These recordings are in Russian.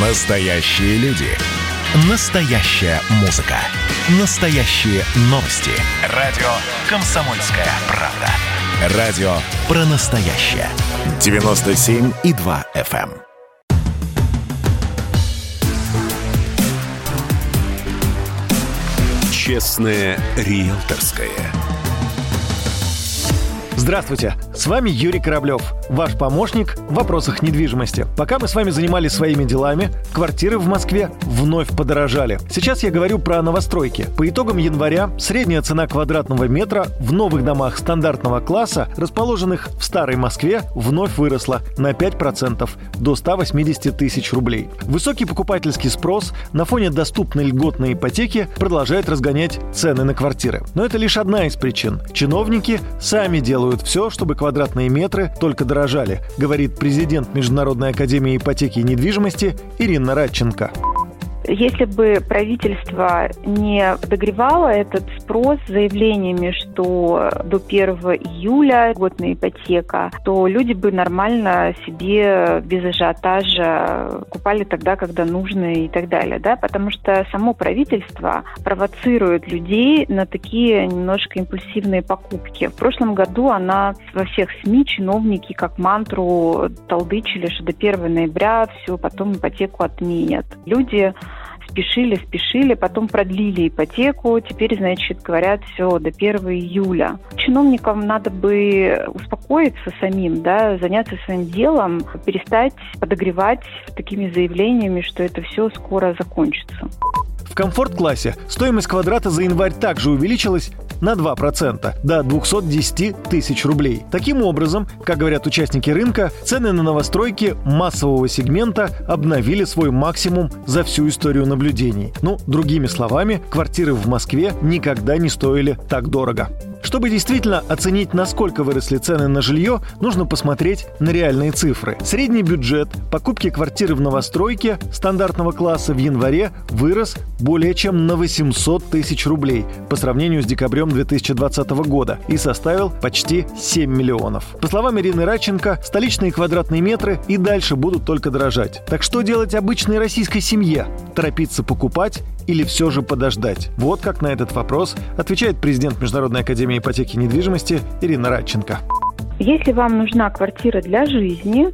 Настоящие люди. Настоящая музыка. Настоящие новости. Радио «Комсомольская правда». Радио про настоящее. 97,2 FM. Честное риэлторское. Здравствуйте, с вами Юрий Кораблев, ваш помощник в вопросах недвижимости. Пока мы с вами занимались своими делами, квартиры в Москве вновь подорожали. Сейчас я говорю про новостройки. По итогам января средняя цена квадратного метра в новых домах стандартного класса, расположенных в Старой Москве, вновь выросла на 5% до 180 тысяч рублей. Высокий покупательский спрос на фоне доступной льготной ипотеки продолжает разгонять цены на квартиры. Но это лишь одна из причин. Чиновники сами делают все, чтобы квадратные метры только дорожали, говорит президент Международной академии ипотеки и недвижимости Ирина Радченко. Если бы правительство не подогревало этот спрос заявлениями, что до 1 июля годная ипотека, то люди бы нормально себе без ажиотажа купали тогда, когда нужно и так далее. Да? Потому что само правительство провоцирует людей на такие немножко импульсивные покупки. В прошлом году она во всех СМИ чиновники как мантру толдычили, что до 1 ноября все, потом ипотеку отменят. Люди спешили, спешили, потом продлили ипотеку, теперь, значит, говорят, все, до 1 июля. Чиновникам надо бы успокоиться самим, да, заняться своим делом, перестать подогревать такими заявлениями, что это все скоро закончится. В комфорт-классе стоимость квадрата за январь также увеличилась на 2% до 210 тысяч рублей. Таким образом, как говорят участники рынка, цены на новостройки массового сегмента обновили свой максимум за всю историю наблюдений. Ну, другими словами, квартиры в Москве никогда не стоили так дорого. Чтобы действительно оценить, насколько выросли цены на жилье, нужно посмотреть на реальные цифры. Средний бюджет покупки квартиры в новостройке стандартного класса в январе вырос более чем на 800 тысяч рублей по сравнению с декабрем 2020 года и составил почти 7 миллионов. По словам Ирины Радченко, столичные квадратные метры и дальше будут только дорожать. Так что делать обычной российской семье? Торопиться покупать или все же подождать? Вот как на этот вопрос отвечает президент Международной академии ипотеки и недвижимости Ирина Радченко. Если вам нужна квартира для жизни,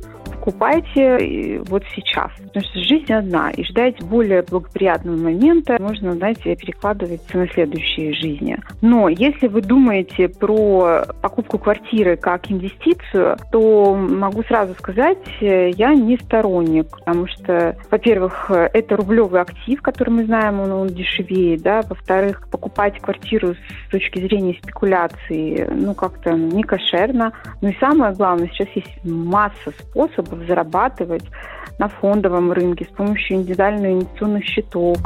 покупайте вот сейчас. Потому что жизнь одна, и ждать более благоприятного момента можно, знаете, перекладываться на следующие жизни. Но если вы думаете про покупку квартиры как инвестицию, то могу сразу сказать, я не сторонник, потому что, во-первых, это рублевый актив, который мы знаем, он, он дешевеет, да, во-вторых, покупать квартиру с точки зрения спекуляции, ну, как-то не кошерно. Ну и самое главное, сейчас есть масса способов способов зарабатывать на фондовом рынке с помощью индивидуальных инвестиционных счетов.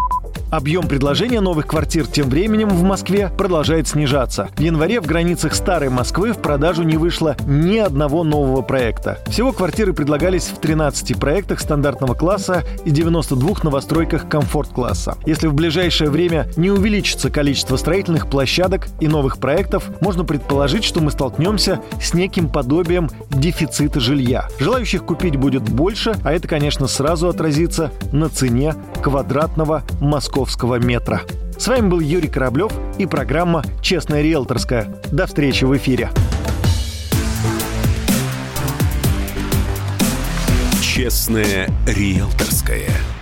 Объем предложения новых квартир тем временем в Москве продолжает снижаться. В январе в границах старой Москвы в продажу не вышло ни одного нового проекта. Всего квартиры предлагались в 13 проектах стандартного класса и 92 новостройках комфорт-класса. Если в ближайшее время не увеличится количество строительных площадок и новых проектов, можно предположить, что мы столкнемся с неким подобием дефицита жилья. Желающих купить будет больше, а это, конечно, сразу отразится на цене квадратного московского московского метра. С вами был Юрий Кораблев и программа «Честная риэлторская». До встречи в эфире. «Честная риэлторская».